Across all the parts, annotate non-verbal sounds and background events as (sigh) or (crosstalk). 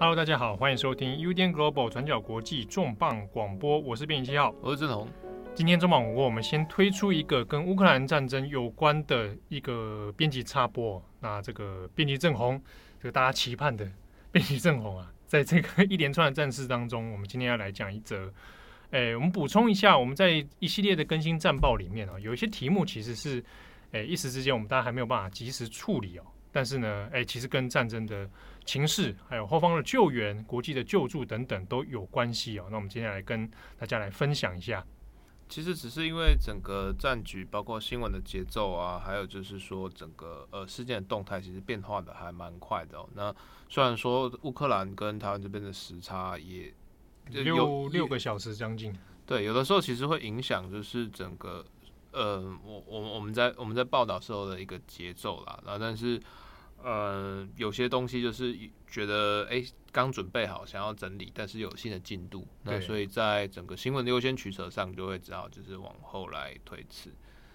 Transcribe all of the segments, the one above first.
Hello，大家好，欢迎收听 UDN Global 转角国际重磅广播，我是编辑七号，我是郑红。今天重磅广播，我们先推出一个跟乌克兰战争有关的一个编辑插播。那这个编辑正红，这个大家期盼的编辑正红啊，在这个一连串的战事当中，我们今天要来讲一则。诶，我们补充一下，我们在一系列的更新战报里面啊，有一些题目其实是，诶，一时之间我们大家还没有办法及时处理哦。但是呢，哎，其实跟战争的情势，还有后方的救援、国际的救助等等都有关系哦。那我们接下来跟大家来分享一下。其实只是因为整个战局，包括新闻的节奏啊，还有就是说整个呃事件的动态，其实变化的还蛮快的哦。那虽然说乌克兰跟台湾这边的时差也有六六个小时将近，对，有的时候其实会影响就是整个呃我我我们在我们在报道时候的一个节奏啦。然后但是。呃，有些东西就是觉得哎，刚准备好想要整理，但是有新的进度，那所以在整个新闻的优先取舍上，就会只好就是往后来推迟。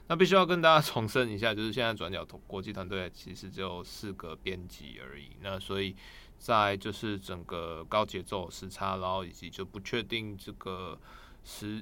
那必须要跟大家重申一下，就是现在转角国际团队其实只有四个编辑而已。那所以在就是整个高节奏时差，然后以及就不确定这个时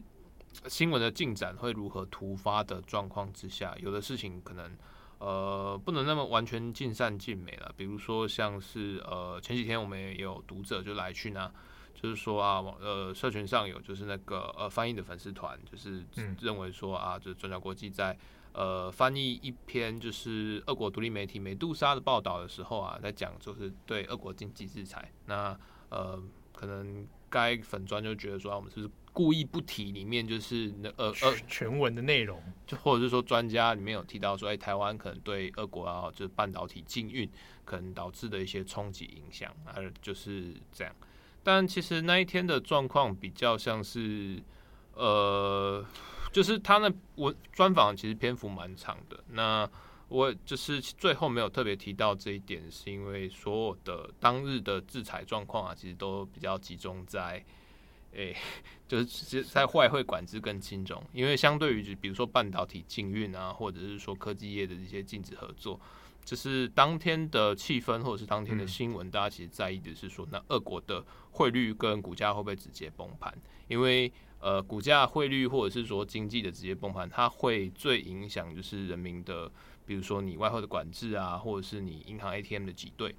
新闻的进展会如何突发的状况之下，有的事情可能。呃，不能那么完全尽善尽美了。比如说，像是呃前几天我们也有读者就来讯啊，就是说啊，呃，社群上有就是那个呃翻译的粉丝团，就是认为说啊，就是转角国际在呃翻译一篇就是俄国独立媒体美杜莎的报道的时候啊，在讲就是对俄国经济制裁。那呃，可能该粉砖就觉得说，啊，我们是不是？故意不提里面就是那呃呃全文的内容，就或者是说专家里面有提到说，哎，台湾可能对俄国啊，就是半导体禁运可能导致的一些冲击影响，而就是这样。但其实那一天的状况比较像是，呃，就是他那我专访其实篇幅蛮长的，那我就是最后没有特别提到这一点，是因为所有的当日的制裁状况啊，其实都比较集中在。诶、欸，(laughs) 就是在外汇管制更轻重，因为相对于就比如说半导体禁运啊，或者是说科技业的一些禁止合作，就是当天的气氛或者是当天的新闻，大家其实在意的是说，那俄国的汇率跟股价会不会直接崩盘？因为呃，股价、汇率或者是说经济的直接崩盘，它会最影响就是人民的，比如说你外汇的管制啊，或者是你银行 ATM 的挤兑。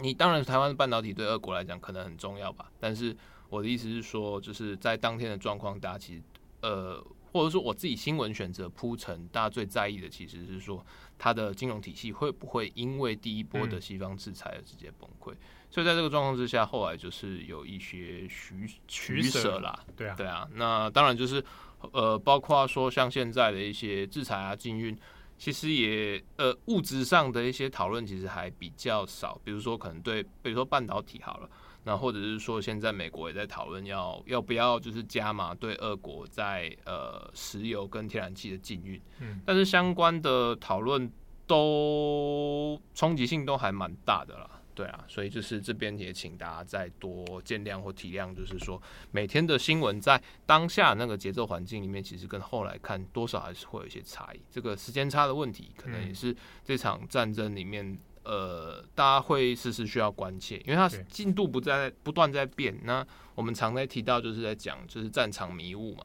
你当然台湾的半导体对俄国来讲可能很重要吧，但是。我的意思是说，就是在当天的状况，大家其实，呃，或者说我自己新闻选择铺陈，大家最在意的其实是说，它的金融体系会不会因为第一波的西方制裁而直接崩溃？嗯、所以在这个状况之下，后来就是有一些取取舍啦，对啊，对啊。那当然就是，呃，包括说像现在的一些制裁啊、禁运，其实也呃物质上的一些讨论其实还比较少，比如说可能对，比如说半导体好了。那或者是说，现在美国也在讨论要要不要就是加码对俄国在呃石油跟天然气的禁运，嗯，但是相关的讨论都冲击性都还蛮大的啦，对啊，所以就是这边也请大家再多见谅或体谅，就是说每天的新闻在当下那个节奏环境里面，其实跟后来看多少还是会有一些差异，这个时间差的问题，可能也是这场战争里面。呃，大家会时时需要关切，因为它进度不在不断在变。那我们常在提到，就是在讲，就是战场迷雾嘛。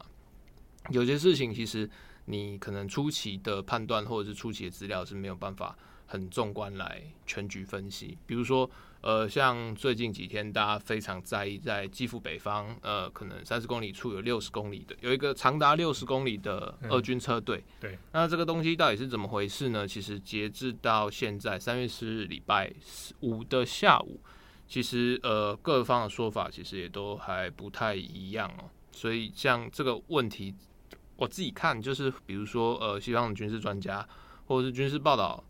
有些事情其实你可能初期的判断或者是初期的资料是没有办法很纵观来全局分析，比如说。呃，像最近几天，大家非常在意，在基辅北方，呃，可能三十公里处有六十公里的，有一个长达六十公里的俄军车队。嗯。对，那这个东西到底是怎么回事呢？其实截至到现在三月十日礼拜五的下午，其实呃各方的说法其实也都还不太一样哦。所以像这个问题，我自己看就是，比如说呃西方的军事专家或者是军事报道。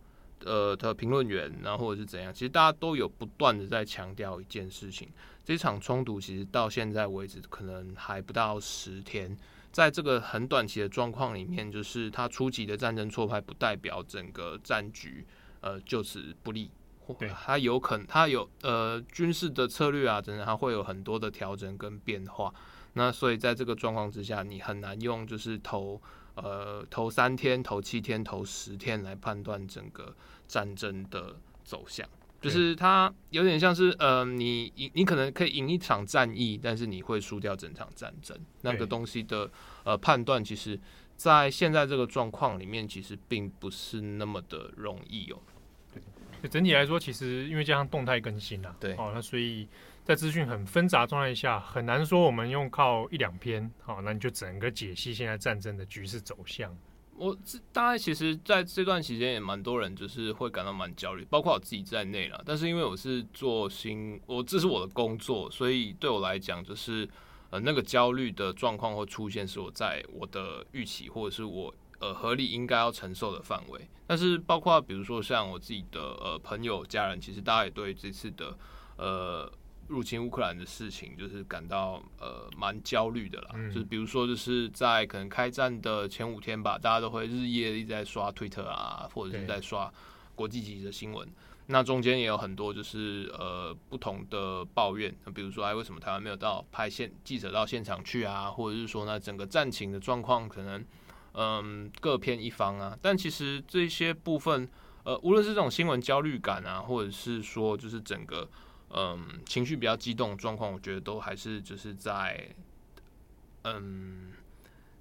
呃的评论员，然后或者是怎样，其实大家都有不断的在强调一件事情：这场冲突其实到现在为止可能还不到十天，在这个很短期的状况里面，就是它初级的战争挫败，不代表整个战局呃就此不利，对，它有可能它有呃军事的策略啊，等等，它会有很多的调整跟变化。那所以在这个状况之下，你很难用就是投。呃，头三天、头七天、头十天来判断整个战争的走向。就是它有点像是呃，你赢你可能可以赢一场战役，但是你会输掉整场战争。那个东西的呃判断，其实，在现在这个状况里面，其实并不是那么的容易哦。对，整体来说，其实因为加上动态更新啊，对，哦，那所以在资讯很纷杂状态下，很难说我们用靠一两篇，好，那你就整个解析现在战争的局势走向。我这大概其实在这段期间也蛮多人就是会感到蛮焦虑，包括我自己在内了。但是因为我是做新，我这是我的工作，所以对我来讲就是呃那个焦虑的状况会出现，是我在我的预期或者是我呃合理应该要承受的范围。但是包括比如说像我自己的呃朋友家人，其实大家也对这次的呃。入侵乌克兰的事情，就是感到呃蛮焦虑的啦。嗯、就是比如说，就是在可能开战的前五天吧，大家都会日夜一直在刷推特啊，或者是在刷国际级的新闻。那中间也有很多就是呃不同的抱怨，比如说哎，为什么台湾没有到派现记者到现场去啊？或者是说呢，整个战情的状况可能嗯各偏一方啊。但其实这些部分，呃，无论是这种新闻焦虑感啊，或者是说就是整个。嗯，情绪比较激动状况，我觉得都还是就是在，嗯，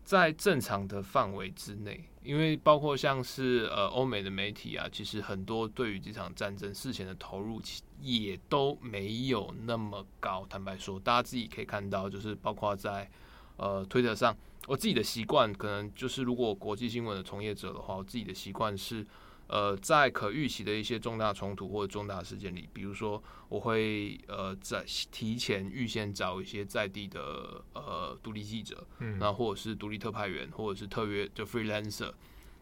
在正常的范围之内。因为包括像是呃欧美的媒体啊，其实很多对于这场战争事前的投入，其也都没有那么高。坦白说，大家自己可以看到，就是包括在呃推特上，我自己的习惯可能就是，如果国际新闻的从业者的话，我自己的习惯是。呃，在可预期的一些重大冲突或者重大事件里，比如说，我会呃在提前预先找一些在地的呃独立记者，嗯，那或者是独立特派员，或者是特约就 freelancer，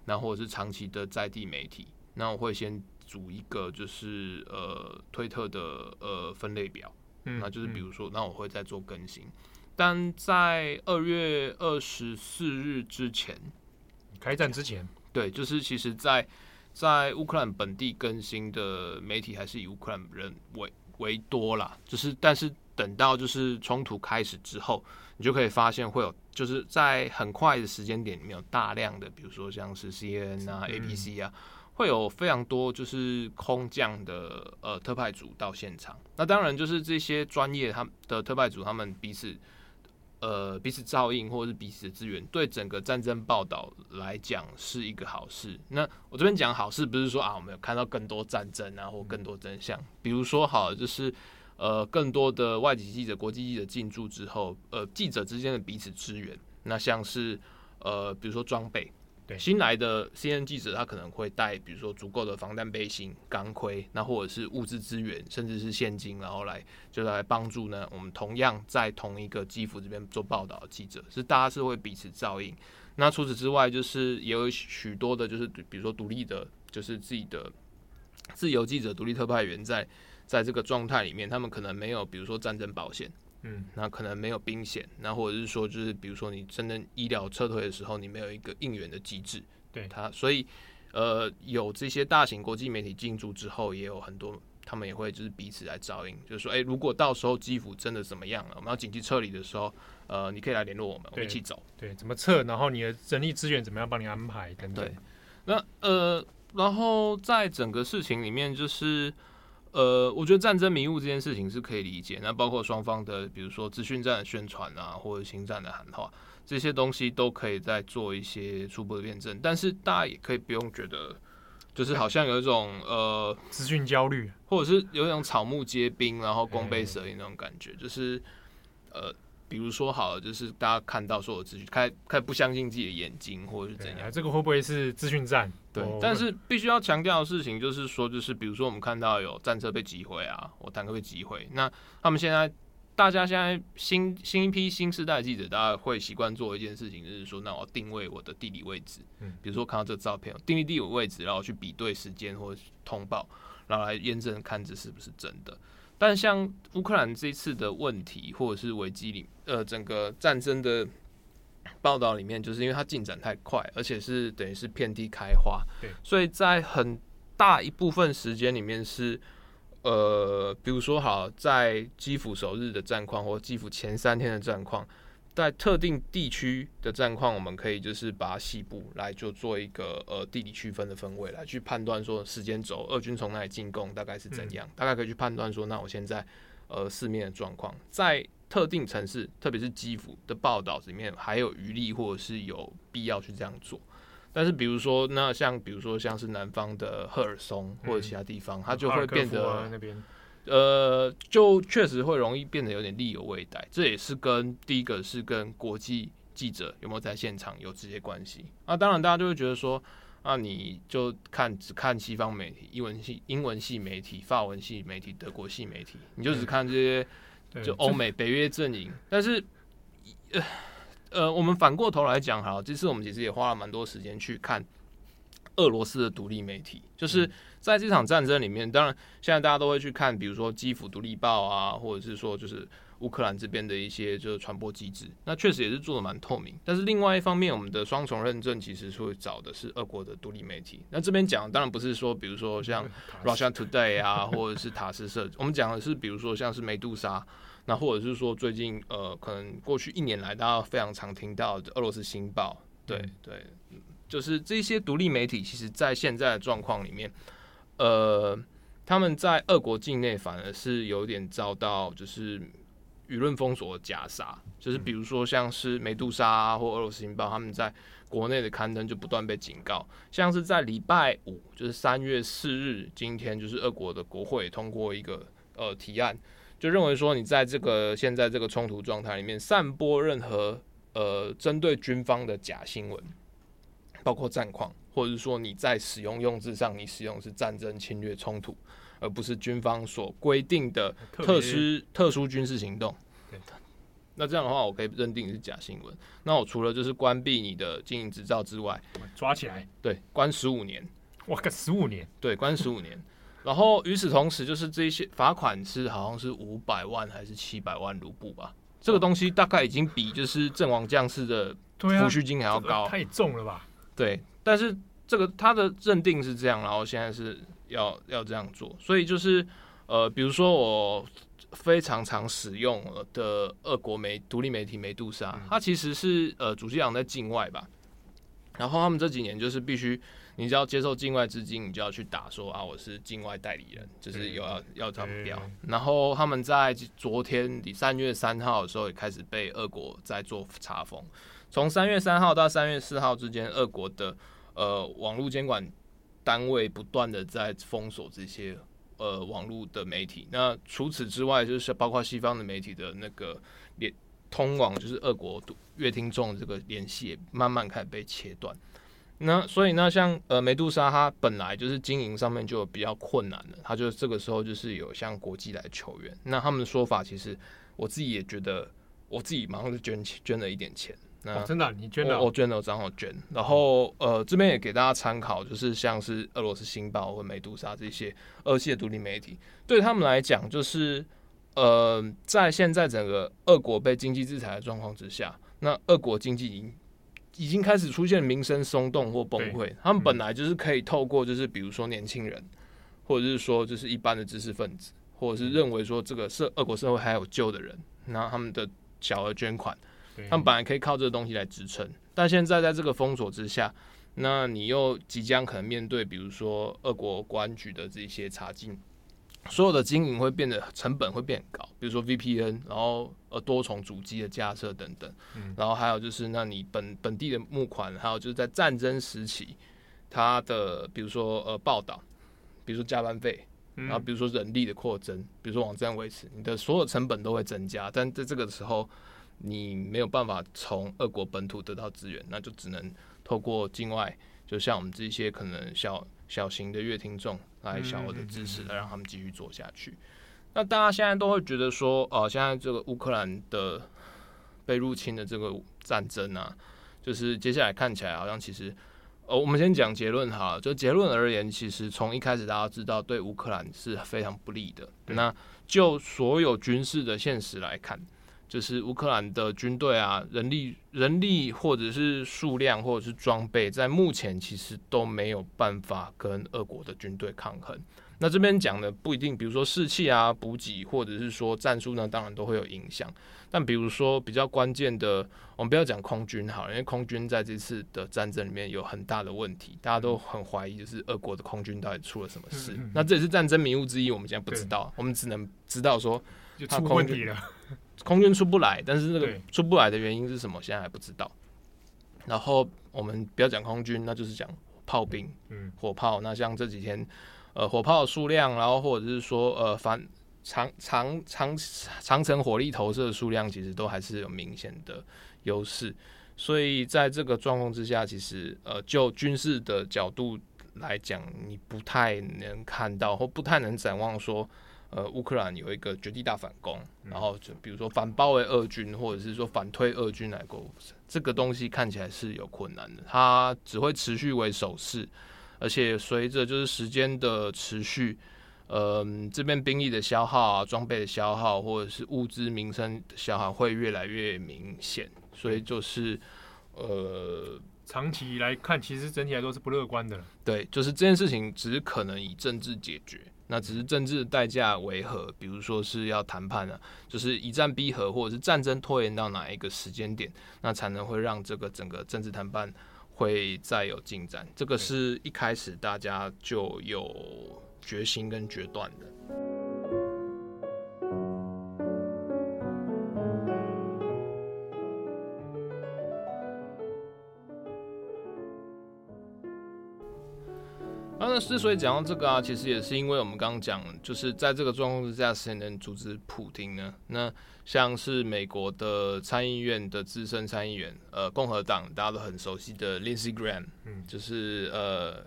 那或者是长期的在地媒体，那我会先组一个就是呃推特的呃分类表，嗯，那就是比如说，那我会再做更新，但在二月二十四日之前，开战之前，对，就是其实，在在乌克兰本地更新的媒体还是以乌克兰人为为多啦，就是但是等到就是冲突开始之后，你就可以发现会有就是在很快的时间点里面有大量的，比如说像是 CNN 啊、ABC 啊，会有非常多就是空降的呃特派组到现场。那当然就是这些专业他们的特派组，他们彼此。呃，彼此照应或者是彼此支援，对整个战争报道来讲是一个好事。那我这边讲好事，不是说啊，我们有看到更多战争啊，或更多真相。比如说，好，就是呃，更多的外籍记者、国际记者进驻之后，呃，记者之间的彼此支援。那像是呃，比如说装备。对，新来的 CNN 记者，他可能会带，比如说足够的防弹背心、钢盔，那或者是物资资源，甚至是现金，然后来就是来帮助呢。我们同样在同一个基辅这边做报道的记者，是大家是会彼此照应。那除此之外，就是也有许多的，就是比如说独立的，就是自己的自由记者、独立特派员，在在这个状态里面，他们可能没有，比如说战争保险。嗯，那可能没有兵险，那或者是说，就是比如说你真的医疗撤退的时候，你没有一个应援的机制，对。他，所以呃，有这些大型国际媒体进驻之后，也有很多他们也会就是彼此来照应，就是说，哎、欸，如果到时候基辅真的怎么样了，我们要紧急撤离的时候，呃，你可以来联络我们，我们一起走，对，怎么撤，然后你的人力资源怎么样帮你安排等等。对，那呃，然后在整个事情里面就是。呃，我觉得战争迷雾这件事情是可以理解。那包括双方的，比如说资讯战的宣传啊，或者心战的喊话，这些东西都可以再做一些初步的辩证。但是大家也可以不用觉得，就是好像有一种呃资讯焦虑，或者是有一种草木皆兵，然后弓背蛇影那种感觉，就是呃。比如说好了，就是大家看到所有资讯，开开不相信自己的眼睛，或者是怎样？这个会不会是资讯战？对，但是必须要强调的事情就是说，就是比如说我们看到有战车被击毁啊，我坦克被击毁，那他们现在大家现在新新一批新时代记者，大家会习惯做一件事情，就是说，那我定位我的地理位置，嗯，比如说看到这照片，定位地理位置，然后去比对时间或者通报，然后来验证看这是不是真的。但像乌克兰这次的问题或者是危机里，呃，整个战争的报道里面，就是因为它进展太快，而且是等于是遍地开花，对，所以在很大一部分时间里面是，呃，比如说好在基辅首日的战况或基辅前三天的战况，在特定地区的战况，我们可以就是把西部来就做一个呃地理区分的分位，来去判断说时间轴，俄军从哪里进攻，大概是怎样，嗯、大概可以去判断说，那我现在呃四面的状况，在特定城市，特别是基辅的报道里面，还有余力或者是有必要去这样做。但是比如说，那像比如说像是南方的赫尔松或者其他地方，嗯、它就会变得。呃，就确实会容易变得有点力有未逮，这也是跟第一个是跟国际记者有没有在现场有直接关系。那、啊、当然，大家就会觉得说，啊，你就看只看西方媒体，英文系、英文系媒体、法文系媒体、德国系媒体，你就只看这些，就欧美北约阵营。但是，呃，呃，我们反过头来讲，好，这次我们其实也花了蛮多时间去看。俄罗斯的独立媒体，就是在这场战争里面，当然现在大家都会去看，比如说基辅独立报啊，或者是说就是乌克兰这边的一些就是传播机制，那确实也是做的蛮透明。但是另外一方面，我们的双重认证其实是会找的是俄国的独立媒体。那这边讲当然不是说，比如说像 (laughs) Russia Today 啊，或者是塔斯社，我们讲的是比如说像是梅杜莎，那或者是说最近呃，可能过去一年来大家非常常听到的俄罗斯新报，对对。就是这些独立媒体，其实，在现在的状况里面，呃，他们在俄国境内反而是有点遭到就是舆论封锁的夹杀。就是比如说，像是梅杜莎或俄罗斯新报，他们在国内的刊登就不断被警告。像是在礼拜五，就是三月四日，今天就是俄国的国会通过一个呃提案，就认为说，你在这个现在这个冲突状态里面散播任何呃针对军方的假新闻。包括战况，或者是说你在使用用字上，你使用是战争、侵略、冲突，而不是军方所规定的特殊特殊军事行动。对，(laughs) 那这样的话，我可以认定是假新闻。那我除了就是关闭你的经营执照之外，抓起来，对，关十五年。哇，个十五年，对，关十五年。然后与此同时，就是这些罚款是好像是五百万还是七百万卢布吧？这个东西大概已经比就是阵亡将士的抚恤金还要高，太重了吧？对，但是这个他的认定是这样，然后现在是要要这样做，所以就是呃，比如说我非常常使用的俄国媒独立媒体梅杜莎，它其实是呃主机厂在境外吧，然后他们这几年就是必须，你只要接受境外资金，你就要去打说啊，我是境外代理人，就是有要要他们标，然后他们在昨天三月三号的时候也开始被俄国在做查封。从三月三号到三月四号之间，俄国的呃网络监管单位不断的在封锁这些呃网络的媒体。那除此之外，就是包括西方的媒体的那个联通往就是俄国阅听众这个联系也慢慢开始被切断。那所以呢，像呃梅杜莎，他本来就是经营上面就比较困难的，他就这个时候就是有向国际来求援。那他们的说法，其实我自己也觉得，我自己马上就捐捐了一点钱。哦、真的、啊，你捐的、哦？我捐了，正好捐。然后，呃，这边也给大家参考，就是像是俄罗斯新报或美杜莎这些俄系的独立媒体，对他们来讲，就是呃，在现在整个俄国被经济制裁的状况之下，那俄国经济已经已经开始出现民生松动或崩溃。他们本来就是可以透过，就是比如说年轻人，或者是说就是一般的知识分子，或者是认为说这个社俄国社会还有救的人，那他们的小额捐款。他们本来可以靠这个东西来支撑，但现在在这个封锁之下，那你又即将可能面对，比如说俄国国安局的这些查禁，所有的经营会变得成本会变高，比如说 VPN，然后呃多重主机的架设等等，然后还有就是那你本本地的募款，还有就是在战争时期，它的比如说呃报道，比如说加班费，然后比如说人力的扩增，比如说网站维持，你的所有成本都会增加，但在这个时候。你没有办法从俄国本土得到资源，那就只能透过境外，就像我们这些可能小小型的乐听众来小额的支持，来让他们继续做下去。那大家现在都会觉得说，哦，现在这个乌克兰的被入侵的这个战争啊，就是接下来看起来好像其实，哦，我们先讲结论哈，就结论而言，其实从一开始大家知道对乌克兰是非常不利的。那就所有军事的现实来看。就是乌克兰的军队啊，人力、人力或者是数量或者是装备，在目前其实都没有办法跟俄国的军队抗衡。那这边讲的不一定，比如说士气啊、补给，或者是说战术呢，当然都会有影响。但比如说比较关键的，我们不要讲空军好了，因为空军在这次的战争里面有很大的问题，大家都很怀疑，就是俄国的空军到底出了什么事。嗯嗯、那这也是战争迷雾之一，我们现在不知道，我们只能知道说他空军空军出不来，但是那个出不来的原因是什么，现在还不知道。然后我们不要讲空军，那就是讲炮兵，嗯，火炮。那像这几天，呃，火炮的数量，然后或者是说，呃，反。长长长长城火力投射的数量其实都还是有明显的优势，所以在这个状况之下，其实呃就军事的角度来讲，你不太能看到或不太能展望说，呃乌克兰有一个绝地大反攻，然后就比如说反包围俄军，或者是说反推俄军来过，这个东西看起来是有困难的，它只会持续为守势，而且随着就是时间的持续。呃，这边兵力的消耗啊，装备的消耗，或者是物资民生的消耗会越来越明显，所以就是呃，长期来看，其实整体来说是不乐观的。对，就是这件事情只可能以政治解决，那只是政治的代价为何？比如说是要谈判啊，就是一战逼和，或者是战争拖延到哪一个时间点，那才能会让这个整个政治谈判会再有进展。这个是一开始大家就有。决心跟决断的。那之所以讲到这个啊，其实也是因为我们刚刚讲，就是在这个状况之下，谁能阻止普京呢？那像是美国的参议院的资深参议员，呃，共和党大家都很熟悉的 Lindsey Graham，嗯，就是呃。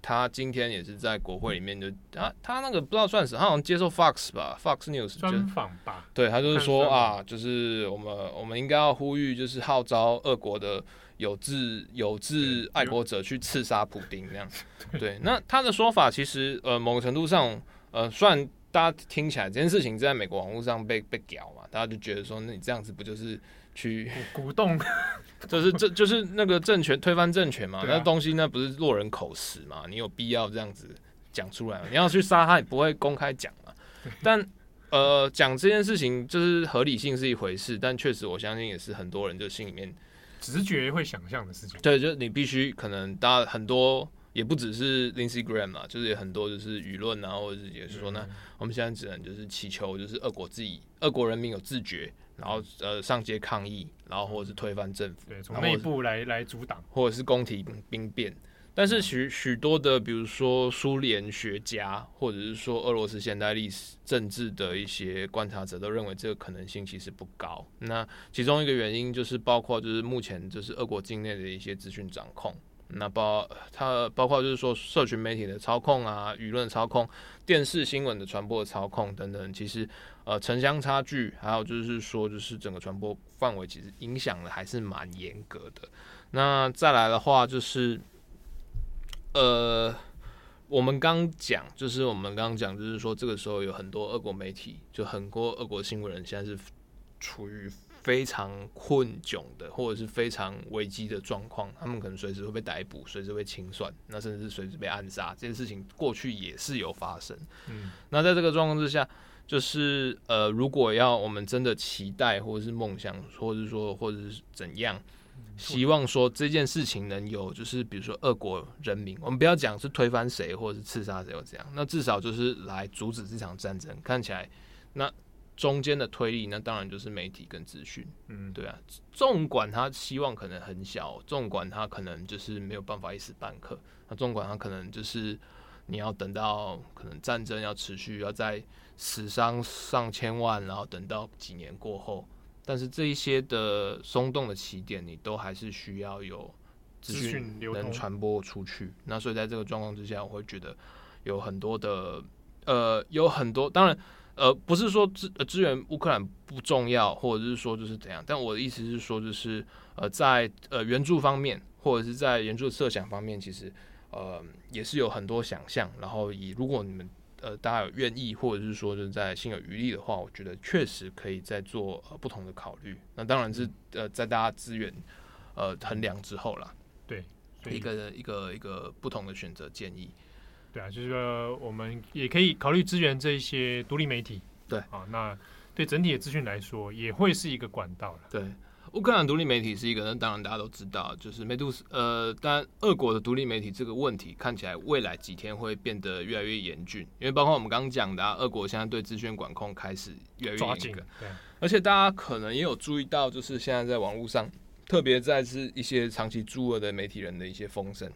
他今天也是在国会里面就啊他那个不知道算是他好像接受 Fox 吧，Fox News 专访吧，对，他就是说啊，就是我们我们应该要呼吁，就是号召俄国的有志有志爱国者去刺杀普丁这样。(laughs) 对，那他的说法其实呃某个程度上呃，虽然大家听起来这件事情在美国网络上被被屌嘛，大家就觉得说，那你这样子不就是去鼓动？(laughs) 就是这就是那个政权推翻政权嘛，那东西那不是落人口实嘛？你有必要这样子讲出来吗？你要去杀他，也不会公开讲嘛。但呃，讲这件事情就是合理性是一回事，但确实我相信也是很多人就心里面直觉会想象的事情。对，就是你必须可能大家很多也不只是 Lindsey Graham 嘛，就是有很多就是舆论啊，或者是也是说呢，我们现在只能就是祈求就是俄国自己，俄国人民有自觉。然后呃上街抗议，然后或者是推翻政府，对，从内部来来阻挡，或者是宫廷兵变。但是许许多的，比如说苏联学家，或者是说俄罗斯现代历史政治的一些观察者，都认为这个可能性其实不高。那其中一个原因就是包括就是目前就是俄国境内的一些资讯掌控。那包它包括就是说，社群媒体的操控啊，舆论操控，电视新闻的传播的操控等等，其实呃城乡差距，还有就是说，就是整个传播范围，其实影响的还是蛮严格的。那再来的话，就是呃，我们刚讲，就是我们刚刚讲，就是说这个时候有很多俄国媒体，就很多俄国新闻人现在是处于。非常困窘的，或者是非常危机的状况，他们可能随时会被逮捕，随时被清算，那甚至是随时被暗杀。这件事情过去也是有发生。嗯，那在这个状况之下，就是呃，如果要我们真的期待，或者是梦想，或者是说，或者是怎样，希望说这件事情能有，就是比如说俄国人民，我们不要讲是推翻谁，或者是刺杀谁，或怎样，那至少就是来阻止这场战争。看起来，那。中间的推力，那当然就是媒体跟资讯，嗯，对啊。纵管他希望可能很小，纵管他可能就是没有办法一时半刻，那纵管他可能就是你要等到可能战争要持续，要在死伤上千万，然后等到几年过后，但是这一些的松动的起点，你都还是需要有资讯能传播出去。那所以在这个状况之下，我会觉得有很多的，呃，有很多，当然。呃，不是说支呃支援乌克兰不重要，或者是说就是怎样，但我的意思是说，就是呃在呃援助方面，或者是在援助设想方面，其实呃也是有很多想象。然后以如果你们呃大家有愿意，或者是说就是在心有余力的话，我觉得确实可以再做呃不同的考虑。那当然是呃在大家资源呃衡量之后啦，对，一个一个一个不同的选择建议。对啊，就是说我们也可以考虑支援这一些独立媒体。对啊，那对整体的资讯来说，也会是一个管道了。对。乌克兰独立媒体是一个，那当然大家都知道，就是梅杜斯。呃，但俄国的独立媒体这个问题看起来未来几天会变得越来越严峻，因为包括我们刚刚讲的，啊，俄国现在对资讯管控开始越来越严格。对，而且大家可能也有注意到，就是现在在网络上，特别在是一些长期驻俄的媒体人的一些风声，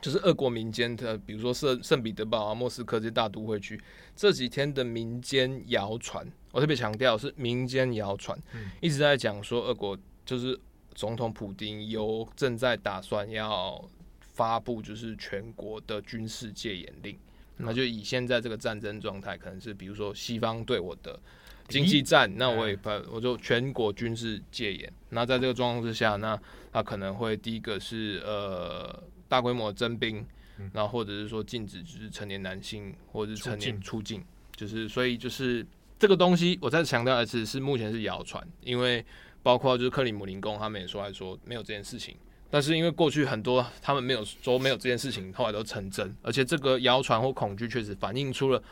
就是俄国民间的，比如说圣圣彼得堡啊、莫斯科这些大都会区这几天的民间谣传。我特别强调是民间谣传，一直在讲说俄国就是总统普京有正在打算要发布就是全国的军事戒严令，那就以现在这个战争状态，可能是比如说西方对我的经济战，那我也把我就全国军事戒严。那在这个状况之下，那他可能会第一个是呃大规模征兵，然后或者是说禁止就是成年男性或者是成年出境，就是所以就是。这个东西我再强调一次，是目前是谣传，因为包括就是克里姆林宫他们也说来说没有这件事情，但是因为过去很多他们没有说没有这件事情，后来都成真，而且这个谣传或恐惧确实反映出了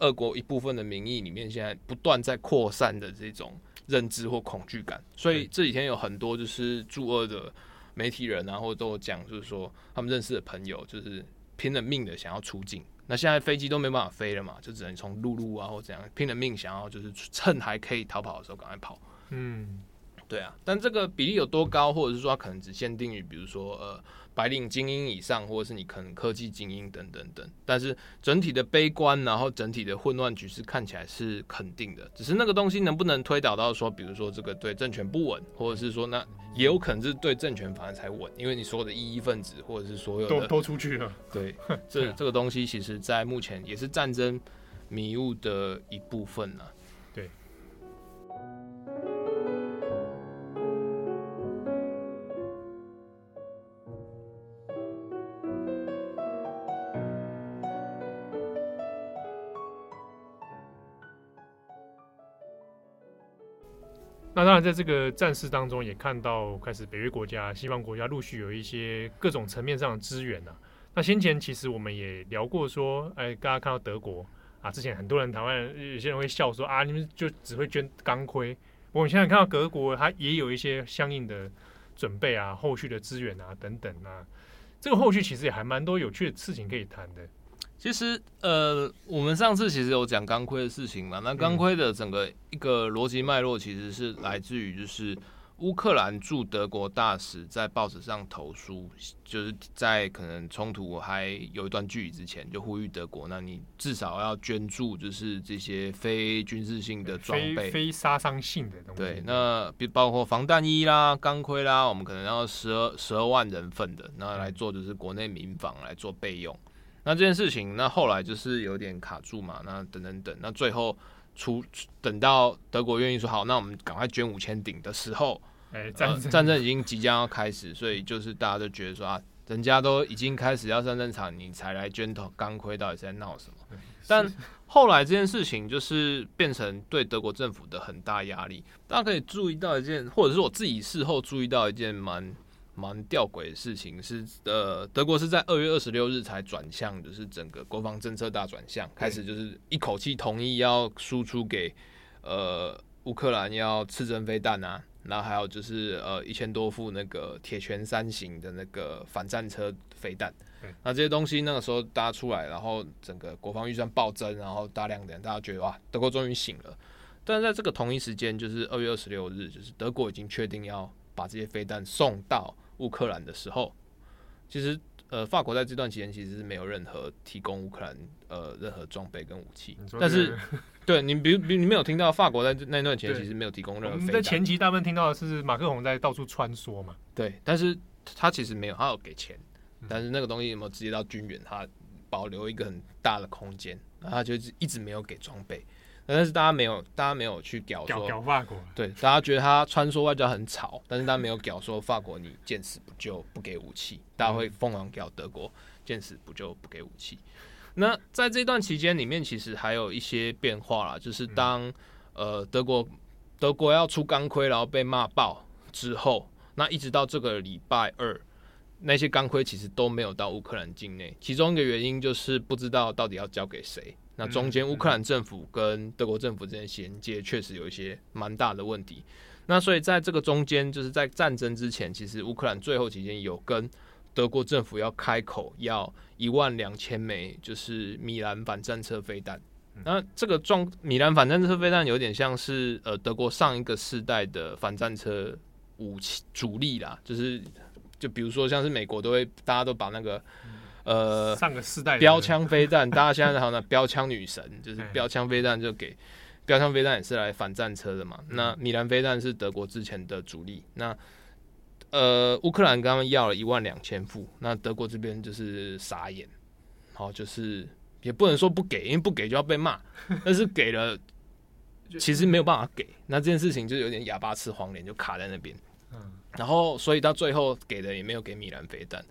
俄国一部分的民意里面现在不断在扩散的这种认知或恐惧感，所以这几天有很多就是驻俄的媒体人啊，或者都讲，就是说他们认识的朋友就是拼了命的想要出境。那现在飞机都没办法飞了嘛，就只能从陆路啊或怎样拼了命想要就是趁还可以逃跑的时候赶快跑。嗯，对啊，但这个比例有多高，或者是说它可能只限定于比如说呃。白领精英以上，或者是你可能科技精英等等等，但是整体的悲观，然后整体的混乱局势看起来是肯定的，只是那个东西能不能推导到说，比如说这个对政权不稳，或者是说那也有可能是对政权反而才稳，因为你所有的异议分子或者是所有的都都出去了，对，这 (laughs) 这个东西其实在目前也是战争迷雾的一部分呢、啊。那当然，在这个战事当中，也看到开始北约国家、西方国家陆续有一些各种层面上的支援呐。那先前其实我们也聊过，说，哎，大家看到德国啊，之前很多人台湾有些人会笑说啊，你们就只会捐钢盔。我们现在看到德国，它也有一些相应的准备啊，后续的资源啊等等啊，这个后续其实也还蛮多有趣的事情可以谈的。其实，呃，我们上次其实有讲钢盔的事情嘛。那钢盔的整个一个逻辑脉络，其实是来自于就是乌克兰驻德国大使在报纸上投书，就是在可能冲突还有一段距离之前，就呼吁德国，那你至少要捐助，就是这些非军事性的装备，非非杀伤性的东西。对，那比包括防弹衣啦、钢盔啦，我们可能要十二十二万人份的，那来做就是国内民防来做备用。那这件事情，那后来就是有点卡住嘛，那等等等，那最后出等到德国愿意说好，那我们赶快捐五千顶的时候，哎，战争、呃、战争已经即将要开始，所以就是大家都觉得说啊，人家都已经开始要上战场，你才来捐头钢盔，到底是在闹什么？但后来这件事情就是变成对德国政府的很大压力。大家可以注意到一件，或者是我自己事后注意到一件蛮。蛮吊诡的事情是，呃，德国是在二月二十六日才转向，就是整个国防政策大转向，开始就是一口气同意要输出给呃乌克兰要刺针飞弹啊，然后还有就是呃一千多副那个铁拳三型的那个反战车飞弹，那这些东西那个时候大家出来，然后整个国防预算暴增，然后大量的人大家觉得哇，德国终于醒了。但是在这个同一时间，就是二月二十六日，就是德国已经确定要把这些飞弹送到。乌克兰的时候，其实呃，法国在这段期间其实是没有任何提供乌克兰呃任何装备跟武器。但是，对你比如比如你没有听到法国在那段期间其实没有提供任何。我们在前期大部分听到的是马克宏在到处穿梭嘛。对，但是他其实没有，他有给钱，但是那个东西有没有直接到军援，他保留一个很大的空间，然后他就一直没有给装备。但是大家没有，大家没有去屌说屌法国，对，大家觉得他穿梭外交很吵，但是大家没有屌说法国你见死不救不给武器，大家会疯狂屌德国见死不救不给武器。那在这段期间里面，其实还有一些变化啦，就是当呃德国德国要出钢盔，然后被骂爆之后，那一直到这个礼拜二，那些钢盔其实都没有到乌克兰境内，其中一个原因就是不知道到底要交给谁。那中间乌克兰政府跟德国政府之间衔接确实有一些蛮大的问题。那所以在这个中间，就是在战争之前，其实乌克兰最后期间有跟德国政府要开口要一万两千枚，就是米兰反战车飞弹。那这个装米兰反战车飞弹有点像是呃德国上一个世代的反战车武器主力啦，就是。就比如说，像是美国都会，大家都把那个，呃，上个世代标枪飞弹，大家现在好像标枪女神，就是 (laughs) 标枪飞弹就给标枪飞弹也是来反战车的嘛。那米兰飞弹是德国之前的主力。那呃，乌克兰刚刚要了一万两千副，那德国这边就是傻眼，好，就是也不能说不给，因为不给就要被骂，(laughs) 但是给了，其实没有办法给。那这件事情就有点哑巴吃黄连，就卡在那边。然后，所以到最后给的也没有给米兰飞弹。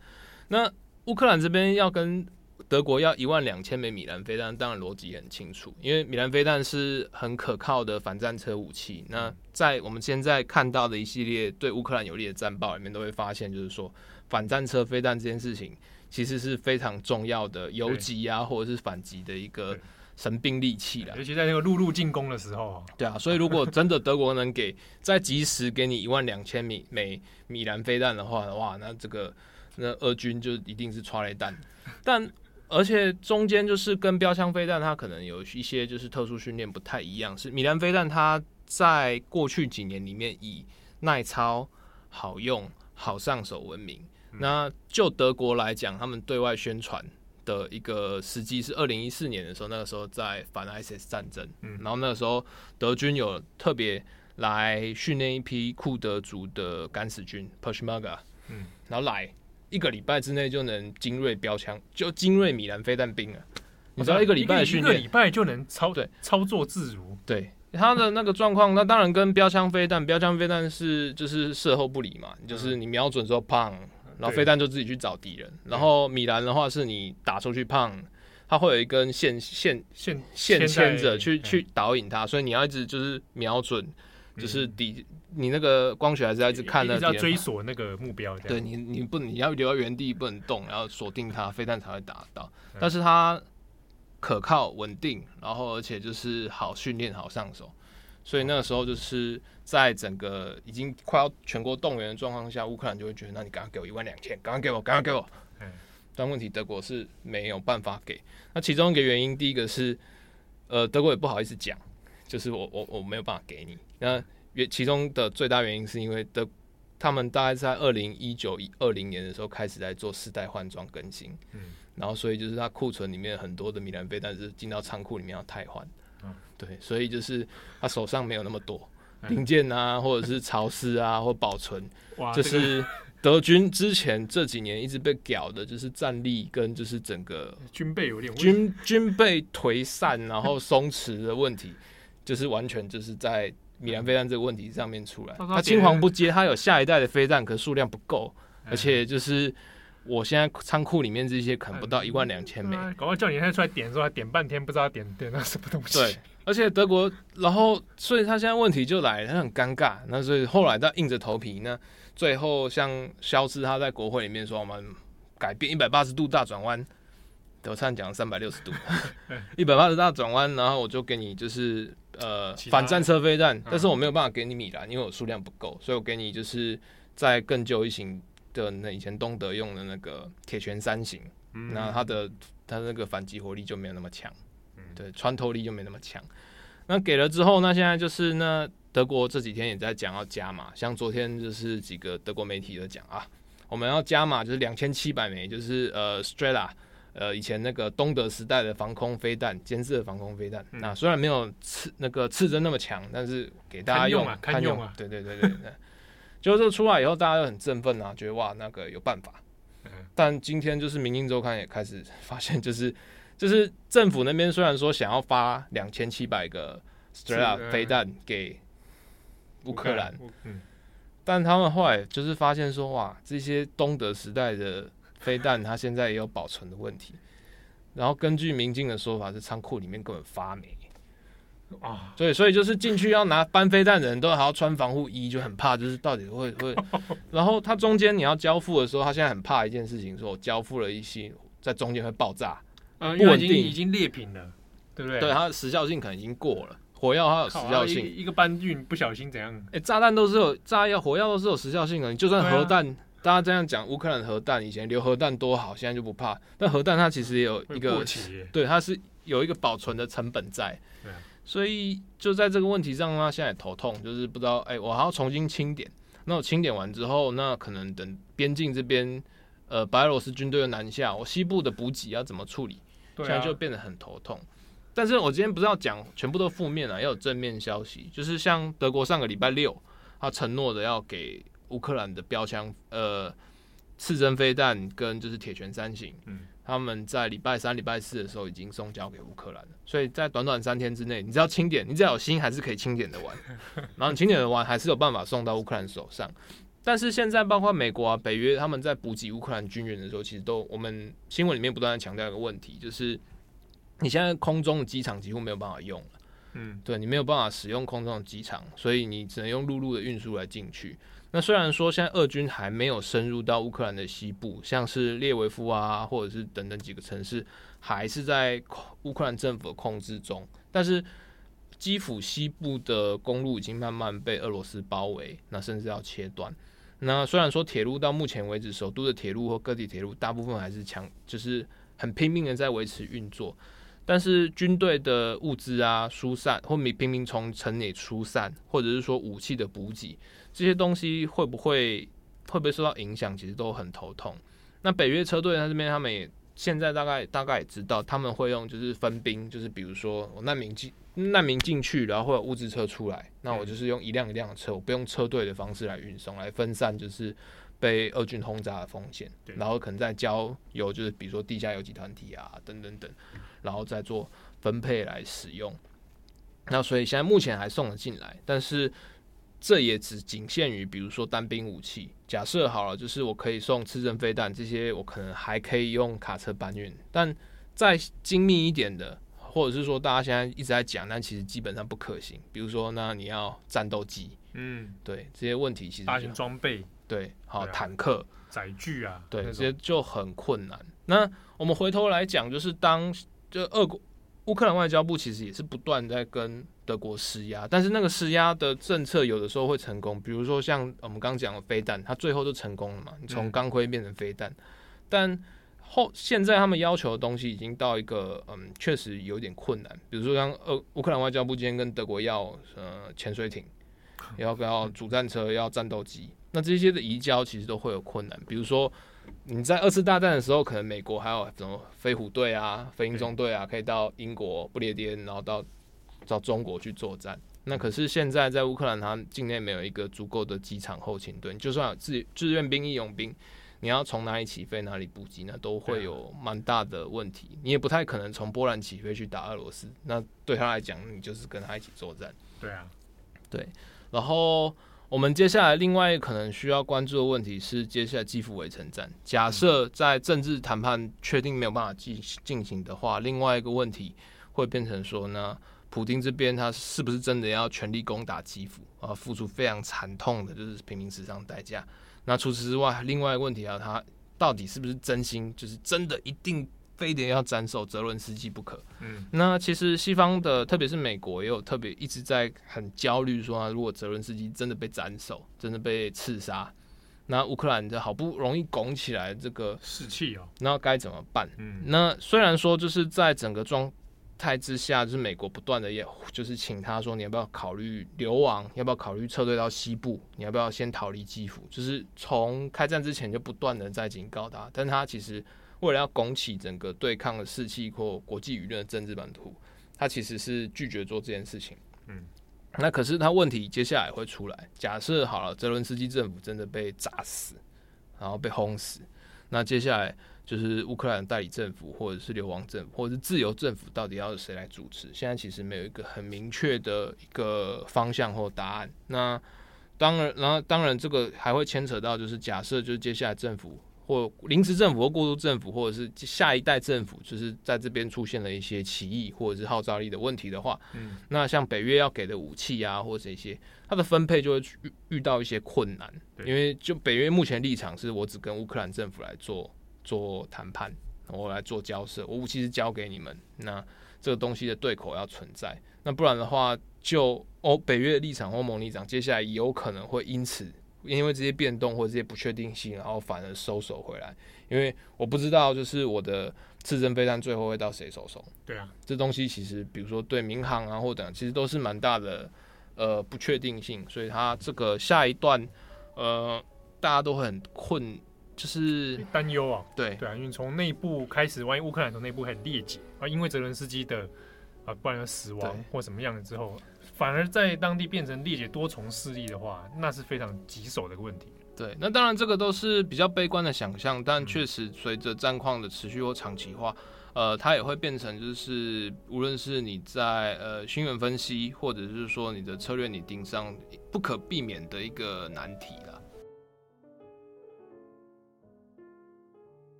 那乌克兰这边要跟德国要一万两千枚米兰飞弹，当然逻辑很清楚，因为米兰飞弹是很可靠的反战车武器。那在我们现在看到的一系列对乌克兰有利的战报里面，都会发现，就是说反战车飞弹这件事情其实是非常重要的游击啊，或者是反击的一个。神兵利器了，尤其在那个陆路进攻的时候。对啊，所以如果真的德国能给再及时给你一万两千米每米兰飞弹的话，哇，那这个那俄军就一定是抓雷弹。但而且中间就是跟标枪飞弹，它可能有一些就是特殊训练不太一样。是米兰飞弹，它在过去几年里面以耐操、好用、好上手闻名。那就德国来讲，他们对外宣传。的一个时机是二零一四年的时候，那个时候在反 ISIS 战争，嗯，然后那个时候德军有特别来训练一批库德族的敢死军 Peshmerga，嗯，然后来一个礼拜之内就能精锐标枪，就精锐米兰飞弹兵啊，你知道一个礼拜的训练，一个礼拜就能操对。操作自如，对。他的那个状况，那当然跟标枪飞弹，标枪飞弹是就是射后不理嘛，就是你瞄准之后砰。然后飞弹就自己去找敌人，然后米兰的话是你打出去胖，它会有一根线线线线牵着去去导引它，所以你要一直就是瞄准，就是底你那个光学还是要一直看那，要追索那个目标。对你你不你要留在原地不能动，然后锁定它，飞弹才会打到。但是它可靠稳定，然后而且就是好训练好上手。所以那个时候就是在整个已经快要全国动员的状况下，乌克兰就会觉得，那你赶快给我一万两千，赶快给我，赶快给我。但问题德国是没有办法给。那其中一个原因，第一个是，呃，德国也不好意思讲，就是我我我没有办法给你。那原其中的最大原因是因为德他们大概在二零一九一二零年的时候开始在做世代换装更新，嗯然后所以就是它库存里面很多的米兰飞弹是进到仓库里面要汰换。嗯对，所以就是他手上没有那么多零件啊，或者是潮湿啊，或保存。(laughs) 就是德军之前这几年一直被屌的，就是战力跟就是整个 (laughs) 军备有点军军备颓散，然后松弛的问题，就是完全就是在米兰飞弹这个问题上面出来。他青黄不接，他有下一代的飞弹，可是数量不够，而且就是。我现在仓库里面这些可能不到一万两千枚，赶快叫你现在出来点的时候，还点半天不知道点点到什么东西。对，而且德国，然后所以他现在问题就来了，他很尴尬。那所以后来他硬着头皮，呢最后像肖斯他在国会里面说，我们改变一百八十度大转弯，德灿讲三百六十度，(laughs) 一百八十大转弯，然后我就给你就是呃反战车飞弹，但是我没有办法给你米兰，因为我数量不够，所以我给你就是在更旧一型。的那以前东德用的那个铁拳三型，嗯、那它的它那个反击火力就没有那么强，嗯、对，穿透力就没那么强。那给了之后，那现在就是呢德国这几天也在讲要加码，像昨天就是几个德国媒体都讲啊，我们要加码，就是两千七百枚，就是呃 Strela，呃以前那个东德时代的防空飞弹，监视的防空飞弹。嗯、那虽然没有刺那个刺针那么强，但是给大家用，用啊，看用啊，对对对对。结果这出来以后，大家都很振奋啊，觉得哇，那个有办法。但今天就是《明镜周刊》也开始发现，就是就是政府那边虽然说想要发两千七百个 Strela 飞弹给乌克兰，嗯但他们后来就是发现说，哇，这些东德时代的飞弹，它现在也有保存的问题。然后根据《民进》的说法，是仓库里面根本发霉。啊，对，所以就是进去要拿搬飞弹的人都还要穿防护衣，就很怕，就是到底会会。(laughs) 然后他中间你要交付的时候，他现在很怕一件事情，说我交付了一些在中间会爆炸，呃，不稳定，已经裂品了，对不对？对，它的时效性可能已经过了，火药它有时效性，一个搬运不小心怎样？哎，炸弹都是有炸药，火药都是有时效性的，你就算核弹。大家这样讲，乌克兰核弹以前留核弹多好，现在就不怕。但核弹它其实也有一个，对，它是有一个保存的成本在。对，所以就在这个问题上，他现在也头痛，就是不知道，哎、欸，我还要重新清点。那我清点完之后，那可能等边境这边，呃，白俄罗斯军队的南下，我西部的补给要怎么处理？现在就变得很头痛。但是我今天不是要讲全部都负面啊，要有正面消息，就是像德国上个礼拜六，他承诺的要给。乌克兰的标枪，呃，刺针飞弹跟就是铁拳三型，嗯，他们在礼拜三、礼拜四的时候已经送交给乌克兰了，所以在短短三天之内，你只要清点，你只要有心，还是可以清点的完，(laughs) 然后你清点的完，还是有办法送到乌克兰手上。但是现在包括美国啊、北约他们在补给乌克兰军援的时候，其实都我们新闻里面不断的强调一个问题，就是你现在空中的机场几乎没有办法用了，嗯，对，你没有办法使用空中的机场，所以你只能用陆路的运输来进去。那虽然说现在俄军还没有深入到乌克兰的西部，像是列维夫啊，或者是等等几个城市，还是在乌克兰政府的控制中。但是基辅西部的公路已经慢慢被俄罗斯包围，那甚至要切断。那虽然说铁路到目前为止，首都的铁路或各地铁路大部分还是强，就是很拼命的在维持运作，但是军队的物资啊疏散，或民平民从城内疏散，或者是说武器的补给。这些东西会不会会不会受到影响？其实都很头痛。那北约车队在这边，他们也现在大概大概也知道，他们会用就是分兵，就是比如说我难民进难民进去，然后会有物资车出来，那我就是用一辆一辆的车，我不用车队的方式来运送，来分散就是被俄军轰炸的风险。然后可能再交由就是比如说地下游击团体啊等等等，然后再做分配来使用。那所以现在目前还送了进来，但是。这也只仅限于，比如说单兵武器。假设好了，就是我可以送刺针飞弹这些，我可能还可以用卡车搬运。但再精密一点的，或者是说大家现在一直在讲，但其实基本上不可行。比如说，那你要战斗机，嗯，对，这些问题其实大型装备，对，好，啊、坦克、载具啊，对，这些就很困难。那我们回头来讲，就是当就俄国。乌克兰外交部其实也是不断在跟德国施压，但是那个施压的政策有的时候会成功，比如说像我们刚讲的飞弹，它最后就成功了嘛，你从钢盔变成飞弹。但后现在他们要求的东西已经到一个嗯，确实有点困难，比如说像呃乌克兰外交部今天跟德国要呃潜水艇，要不要主战车，要战斗机，那这些的移交其实都会有困难，比如说。你在二次大战的时候，可能美国还有什么飞虎队啊、飞鹰中队啊，可以到英国不列颠，然后到到中国去作战。那可是现在在乌克兰，它境内没有一个足够的机场后勤队，就算有志志愿兵、义勇兵，你要从哪里起飞、哪里补给，那都会有蛮大的问题。你也不太可能从波兰起飞去打俄罗斯，那对他来讲，你就是跟他一起作战。对啊，对，然后。我们接下来另外可能需要关注的问题是，接下来基辅围城战。假设在政治谈判确定没有办法进进行的话，另外一个问题会变成说呢，普京这边他是不是真的要全力攻打基辅啊？付出非常惨痛的就是平民死伤代价。那除此之外，另外一个问题啊，他到底是不是真心，就是真的一定？非得要斩首泽伦斯基不可。嗯，那其实西方的，特别是美国，也有特别一直在很焦虑，说如果泽伦斯基真的被斩首，真的被刺杀，那乌克兰这好不容易拱起来这个士气哦，那该怎么办？嗯，那虽然说就是在整个状态之下，就是美国不断的也就是请他说，你要不要考虑流亡？要不要考虑撤退到西部？你要不要先逃离基辅？就是从开战之前就不断的在警告他，但他其实。为了要拱起整个对抗的士气或国际舆论的政治版图，他其实是拒绝做这件事情。嗯，那可是他问题接下来会出来。假设好了，泽伦斯基政府真的被炸死，然后被轰死，那接下来就是乌克兰代理政府，或者是流亡政府，或者是自由政府，到底要谁来主持？现在其实没有一个很明确的一个方向或答案。那当然，然后当然这个还会牵扯到，就是假设就是接下来政府。或临时政府或过渡政府，或者是下一代政府，就是在这边出现了一些歧义或者是号召力的问题的话，嗯，那像北约要给的武器啊，或者一些它的分配就会遇遇到一些困难，因为就北约目前立场是我只跟乌克兰政府来做做谈判，我来做交涉，我武器是交给你们，那这个东西的对口要存在，那不然的话，就欧北约的立场，或盟立场，接下来有可能会因此。因为这些变动或者这些不确定性，然后反而收手回来。因为我不知道，就是我的次针飞弹最后会到谁手中。对啊，这东西其实，比如说对民航啊或等，其实都是蛮大的呃不确定性。所以它这个下一段呃，大家都很困，就是担忧啊。对对啊，因为从内部开始，万一乌克兰从内部开始裂解啊，因为泽伦斯基的啊，不然死亡或什么样的之后。反而在当地变成裂解多重势力的话，那是非常棘手的一个问题。对，那当然这个都是比较悲观的想象，但确实随着战况的持续或长期化，呃，它也会变成就是无论是你在呃新闻分析，或者是说你的策略拟定上，不可避免的一个难题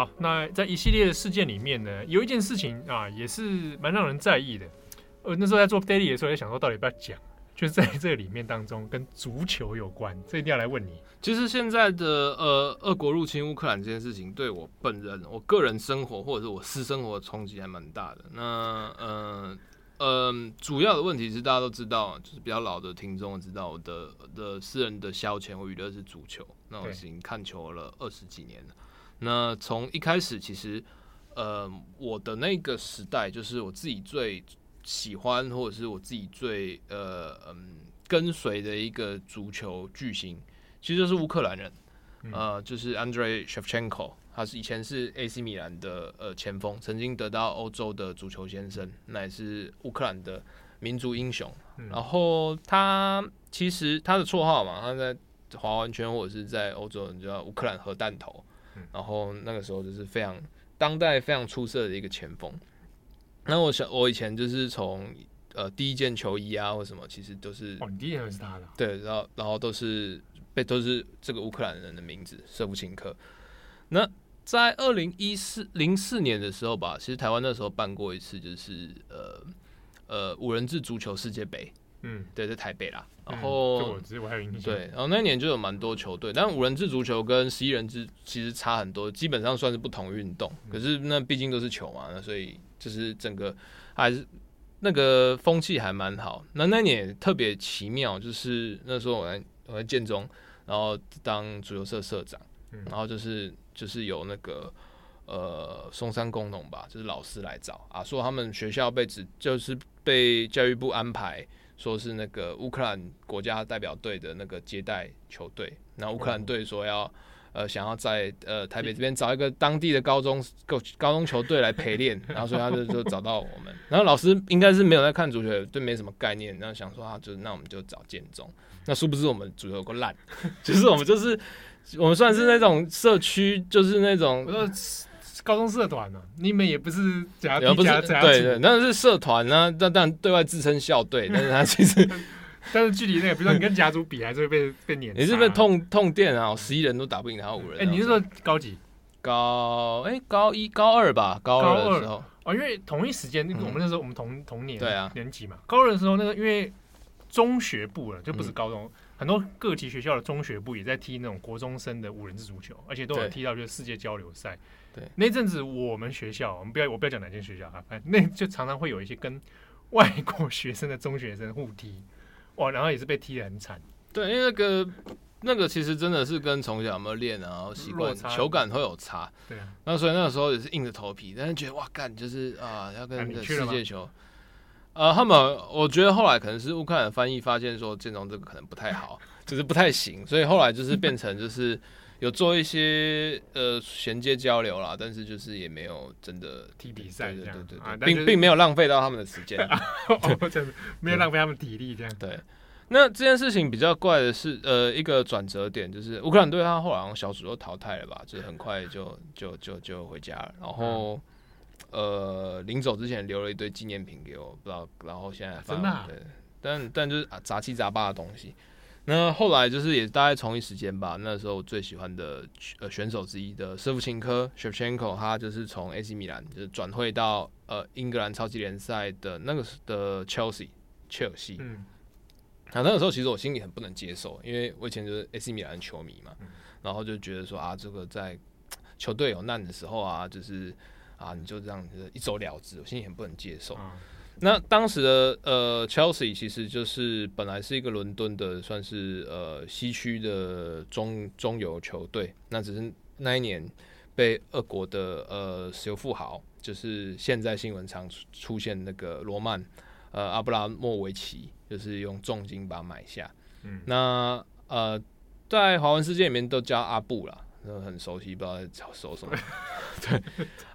好，那在一系列的事件里面呢，有一件事情啊，也是蛮让人在意的。呃，那时候在做 daily 的时候，也想说到底要不要讲，就是在这个里面当中跟足球有关，这一定要来问你。其实现在的呃，俄国入侵乌克兰这件事情，对我本人、我个人生活或者是我私生活的冲击还蛮大的。那嗯嗯、主要的问题是大家都知道，就是比较老的听众知道，我的的私人的消遣我娱乐是足球。那我已经看球了二十几年了。那从一开始，其实，呃，我的那个时代，就是我自己最喜欢，或者是我自己最呃嗯跟随的一个足球巨星，其实就是乌克兰人，呃，就是 Andrei Shevchenko，他是以前是 AC 米兰的呃前锋，曾经得到欧洲的足球先生，那也是乌克兰的民族英雄。然后他其实他的绰号嘛，他在华文圈或者是在欧洲人叫乌克兰核弹头。然后那个时候就是非常当代非常出色的一个前锋。那我想我以前就是从呃第一件球衣啊或什么，其实都是哦，你第一件是他的对，然后然后都是被都是这个乌克兰人的名字舍甫琴科。那在二零一四零四年的时候吧，其实台湾那时候办过一次，就是呃呃五人制足球世界杯。嗯，对，在台北啦。然后。对，然后那年就有蛮多球队，但五人制足球跟十一人制其实差很多，基本上算是不同运动。嗯、可是那毕竟都是球嘛，那所以就是整个还是那个风气还蛮好。那那年也特别奇妙，就是那时候我在我在建中，然后当足球社社长，嗯、然后就是就是有那个呃松山工农吧，就是老师来找啊，说他们学校被指就是被教育部安排。说是那个乌克兰国家代表队的那个接待球队，那乌克兰队说要呃想要在呃台北这边找一个当地的高中高高中球队来陪练，然后所以他就就找到我们，(laughs) 然后老师应该是没有在看足球，对没什么概念，然后想说啊就那我们就找建中，那殊不知我们足球有够烂，(laughs) 就是我们就是我们算是那种社区，就是那种。高中社团呢、啊？你们也不是夹，不是对对，那是社团呢、啊。但但对外自称校队，(laughs) 但是他其实，(laughs) 但是距离那个，比如说你跟甲组比，还是会被被碾。你是不是痛痛电啊？十一人都打不赢他五人。哎、欸，你是说高几？高哎、欸，高一高二吧，高二的时候。哦，因为同一时间，那个我们那时候我们同同年，对啊，年级嘛。高二的时候，那个因为中学部了，就不是高中。嗯很多各级学校的中学部也在踢那种国中生的五人制足球，而且都有踢到就是世界交流赛。对，那阵子我们学校，我们不要我不要讲哪间学校啊，反正那就常常会有一些跟外国学生的中学生互踢，哇，然后也是被踢得很惨。对，因为那个那个其实真的是跟从小有没有练啊，然后习惯球感会有差。对啊，那所以那个时候也是硬着头皮，但是觉得哇干，就是啊要跟个世界球。呃，他们我觉得后来可能是乌克兰翻译发现说建中这个可能不太好，(laughs) 就是不太行，所以后来就是变成就是有做一些呃衔接交流啦，但是就是也没有真的踢比赛，对对对，并并没有浪费到他们的时间，(laughs) 真的没有浪费他们体力这样。对，那这件事情比较怪的是，呃，一个转折点就是乌克兰队他后来好像小组都淘汰了吧，就是很快就就就就回家了。然后，呃，临走之前留了一堆纪念品给我，不知道。然后现在真的、啊，对，但但就是啊杂七杂八的东西。那后来就是也大概同一时间吧，那时候我最喜欢的呃选手之一的舍甫琴科 Shevchenko，他就是从 AC 米兰就是转会到呃英格兰超级联赛的那个的 Chelsea 切尔西。嗯。啊，那个时候其实我心里很不能接受，因为我以前就是 AC 米兰球迷嘛，然后就觉得说啊，这个在球队有难的时候啊，就是啊，你就这样子一走了之，我心里很不能接受。那当时的呃 Chelsea 其实就是本来是一个伦敦的，算是呃西区的中中游球队，那只是那一年被俄国的呃石油富豪，就是现在新闻常出现那个罗曼呃阿布拉莫维奇。就是用重金把它买下，嗯，那呃，在华文世界里面都叫阿布啦，很熟悉，不知道在说什么。(laughs) 对，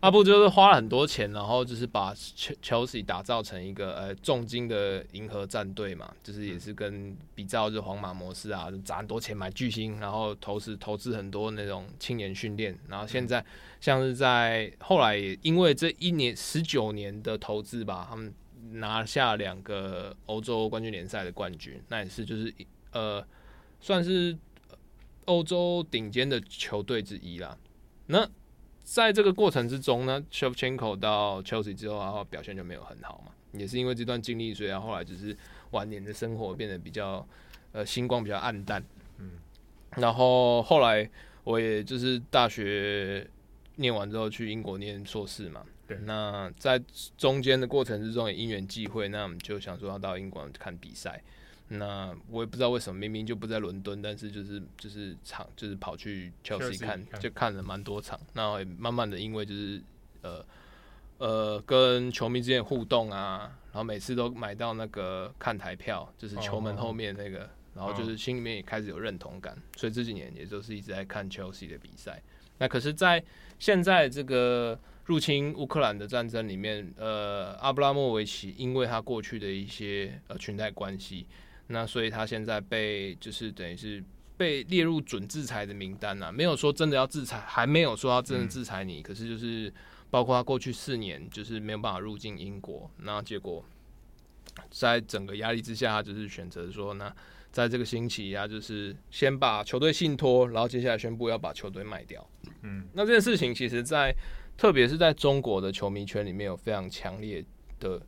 阿布就是花了很多钱，然后就是把切切西打造成一个呃重金的银河战队嘛，就是也是跟比照就是皇马模式啊，就砸很多钱买巨星，然后投资投资很多那种青年训练，然后现在像是在后来也因为这一年十九年的投资吧，他们。拿下两个欧洲冠军联赛的冠军，那也是就是呃，算是欧洲顶尖的球队之一啦。那在这个过程之中呢，Shevchenko 到 Chelsea 之后，然后表现就没有很好嘛，也是因为这段经历，所以他后来就是晚年的生活变得比较呃星光比较暗淡。嗯，然后后来我也就是大学念完之后去英国念硕士嘛。对，那在中间的过程之中也因缘际会，那我们就想说要到英国看比赛。那我也不知道为什么，明明就不在伦敦，但是就是就是场就是跑去 Chelsea 看，就看了蛮多场。那也慢慢的因为就是呃呃跟球迷之间互动啊，然后每次都买到那个看台票，就是球门后面那个，哦、然后就是心里面也开始有认同感，所以这几年也就是一直在看 Chelsea 的比赛。那可是，在现在这个。入侵乌克兰的战争里面，呃，阿布拉莫维奇因为他过去的一些呃裙带关系，那所以他现在被就是等于是被列入准制裁的名单呐、啊，没有说真的要制裁，还没有说要真的制裁你，嗯、可是就是包括他过去四年就是没有办法入境英国，那结果在整个压力之下，他就是选择说，那在这个星期啊，就是先把球队信托，然后接下来宣布要把球队卖掉。嗯，那这件事情其实，在特别是在中国的球迷圈里面有非常强烈的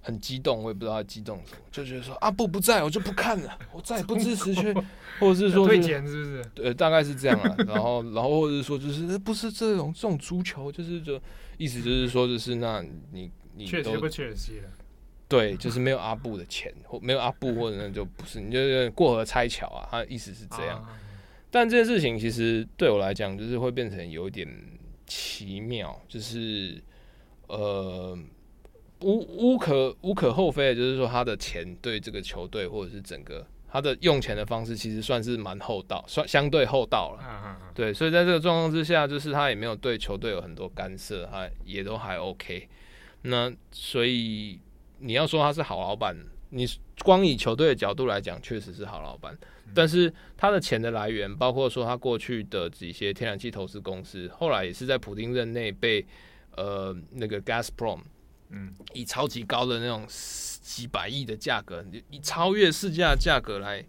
很激动，我也不知道他激动什么，就觉得说阿布不在我就不看了，我再也不支持去，(laughs) 或者是说退钱是不是？对，大概是这样啊。然后，然后或者是说就是不是这种这种足球，就是就意思就是说就是那你你确实不缺席了，对，就是没有阿布的钱或没有阿布或者那就不是，你就过河拆桥啊。他的意思是这样，但这件事情其实对我来讲就是会变成有一点。奇妙，就是呃无无可无可厚非的，就是说他的钱对这个球队或者是整个他的用钱的方式，其实算是蛮厚道，算相对厚道了。对，所以在这个状况之下，就是他也没有对球队有很多干涉，他也都还 OK。那所以你要说他是好老板，你光以球队的角度来讲，确实是好老板。但是他的钱的来源，包括说他过去的几些天然气投资公司，后来也是在普丁任内被呃那个 Gazprom，嗯，以超级高的那种几百亿的价格，以超越市价价格来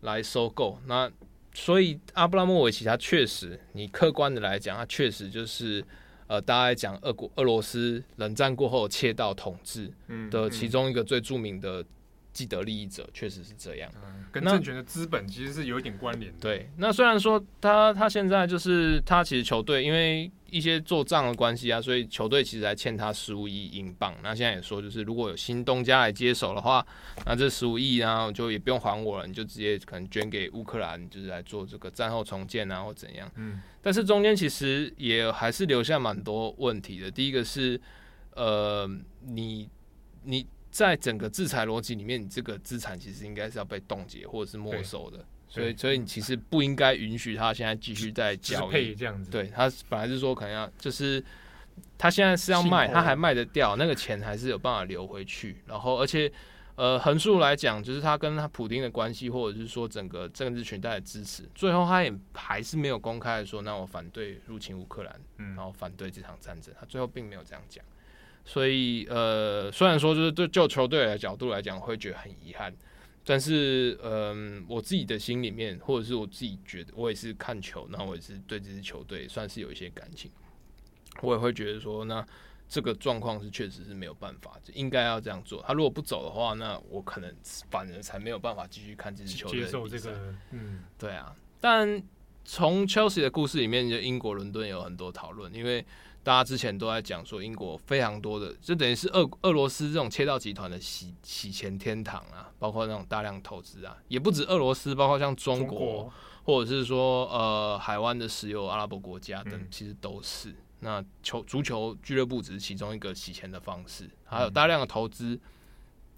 来收购。那所以阿布拉莫维奇他确实，你客观的来讲，他确实就是呃，大家讲俄国俄罗斯冷战过后窃盗统治的其中一个最著名的。既得利益者确实是这样，嗯，跟政权的资本其实是有一点关联的。对，那虽然说他他现在就是他其实球队因为一些做账的关系啊，所以球队其实还欠他十五亿英镑。那现在也说就是如果有新东家来接手的话，那这十五亿啊就也不用还我了，你就直接可能捐给乌克兰，就是来做这个战后重建啊或怎样。嗯，但是中间其实也还是留下蛮多问题的。第一个是呃，你你。在整个制裁逻辑里面，你这个资产其实应该是要被冻结或者是没收的，所以所以你其实不应该允许他现在继续在交易这样子。对，他本来是说可能要，就是他现在是要卖，他还卖得掉，那个钱还是有办法流回去。然后而且呃，横竖来讲，就是他跟他普丁的关系，或者是说整个政治裙带的支持，最后他也还是没有公开的说，那我反对入侵乌克兰，然后反对这场战争，他最后并没有这样讲。所以，呃，虽然说就是对就球队的角度来讲，会觉得很遗憾，但是，嗯、呃，我自己的心里面，或者是我自己觉得，我也是看球，然后我也是对这支球队算是有一些感情，我也会觉得说，那。这个状况是确实是没有办法，就应该要这样做。他如果不走的话，那我可能反而才没有办法继续看这支球队。接受这个，嗯，对啊。但从 Chelsea 的故事里面，就英国伦敦有很多讨论，因为大家之前都在讲说，英国非常多的，就等于是俄俄罗斯这种切到集团的洗洗钱天堂啊，包括那种大量投资啊，也不止俄罗斯，包括像中国，中国。或者是说呃海湾的石油阿拉伯国家等，其实都是。嗯那球足球俱乐部只是其中一个洗钱的方式，还有大量的投资，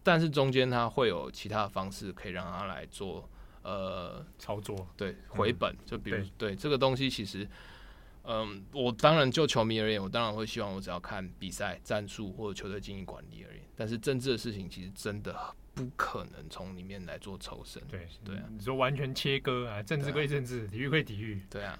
但是中间它会有其他的方式可以让它来做呃操作，对回本，就比如对这个东西其实，嗯，我当然就球迷而言，我当然会希望我只要看比赛战术或者球队经营管理而言，但是政治的事情其实真的不可能从里面来做抽身，对对啊，你说完全切割啊，政治归政治，体育归体育，对啊。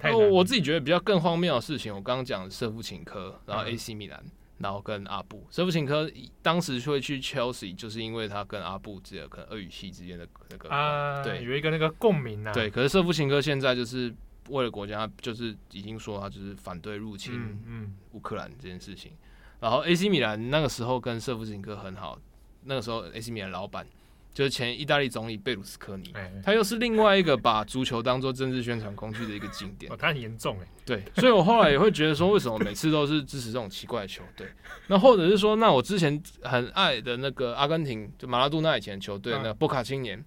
那我自己觉得比较更荒谬的事情，我刚刚讲舍夫琴科，然后 AC 米兰，然后跟阿布。舍夫琴科当时会去 Chelsea，就是因为他跟阿布只有可能俄语系之间的那个啊，对，有一个那个共鸣啊。对，可是舍夫琴科现在就是为了国家，就是已经说他就是反对入侵嗯乌克兰这件事情。然后 AC 米兰那个时候跟舍甫琴科很好，那个时候 AC 米兰老板。就是前意大利总理贝鲁斯科尼，他又是另外一个把足球当做政治宣传工具的一个经典。哦，他很严重哎。对，所以我后来也会觉得说，为什么每次都是支持这种奇怪的球队？(laughs) 那或者是说，那我之前很爱的那个阿根廷，就马拉多纳以前球队，那个波卡青年，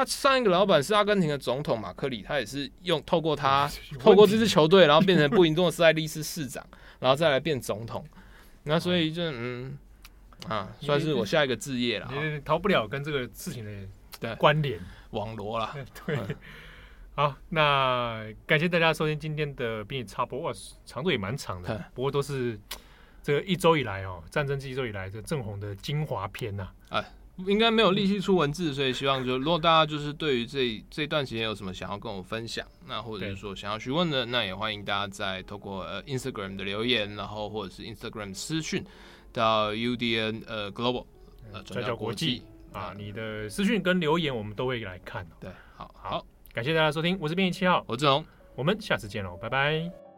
他上一个老板是阿根廷的总统马克里，他也是用透过他 (laughs) 透过这支球队，然后变成布宜诺斯艾利斯市长，然后再来变总统。那所以就嗯。啊，算是我下一个置业了，你逃不了跟这个事情的关联网罗了。(laughs) 对，好，那感谢大家收听今天的编辑插播，哇，长度也蛮长的，不过都是这个一周以来哦，战争这一周以来这正红的精华篇呐。哎，应该没有力气出文字，所以希望就如果大家就是对于这这段时间有什么想要跟我分享，那或者是说想要询问的，那也欢迎大家在透过呃 Instagram 的留言，然后或者是 Instagram 私讯。到 UDN 呃 Global 呃转角国际啊，你的私讯跟留言我们都会来看。对，好好，感谢大家收听，我是编辑七号，我是志宏，我们下次见喽，拜拜。